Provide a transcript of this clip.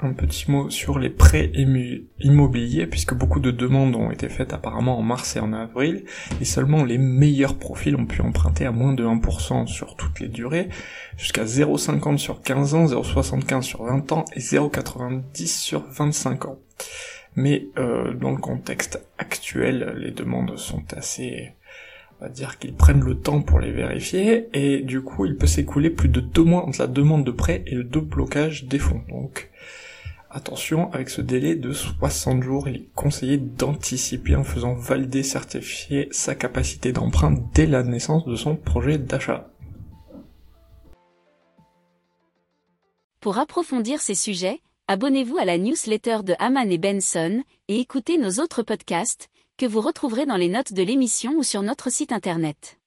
Un petit mot sur les prêts immobiliers, puisque beaucoup de demandes ont été faites apparemment en mars et en avril, et seulement les meilleurs profils ont pu emprunter à moins de 1% sur toutes les durées, jusqu'à 0,50 sur 15 ans, 0,75 sur 20 ans et 0,90 sur 25 ans. Mais euh, dans le contexte actuel, les demandes sont assez on va dire qu'ils prennent le temps pour les vérifier, et du coup il peut s'écouler plus de deux mois entre la demande de prêt et le déblocage des fonds. Donc attention, avec ce délai de 60 jours, il est conseillé d'anticiper en faisant valider, certifier sa capacité d'emprunt dès la naissance de son projet d'achat. Pour approfondir ces sujets, abonnez-vous à la newsletter de Haman et Benson et écoutez nos autres podcasts que vous retrouverez dans les notes de l'émission ou sur notre site internet.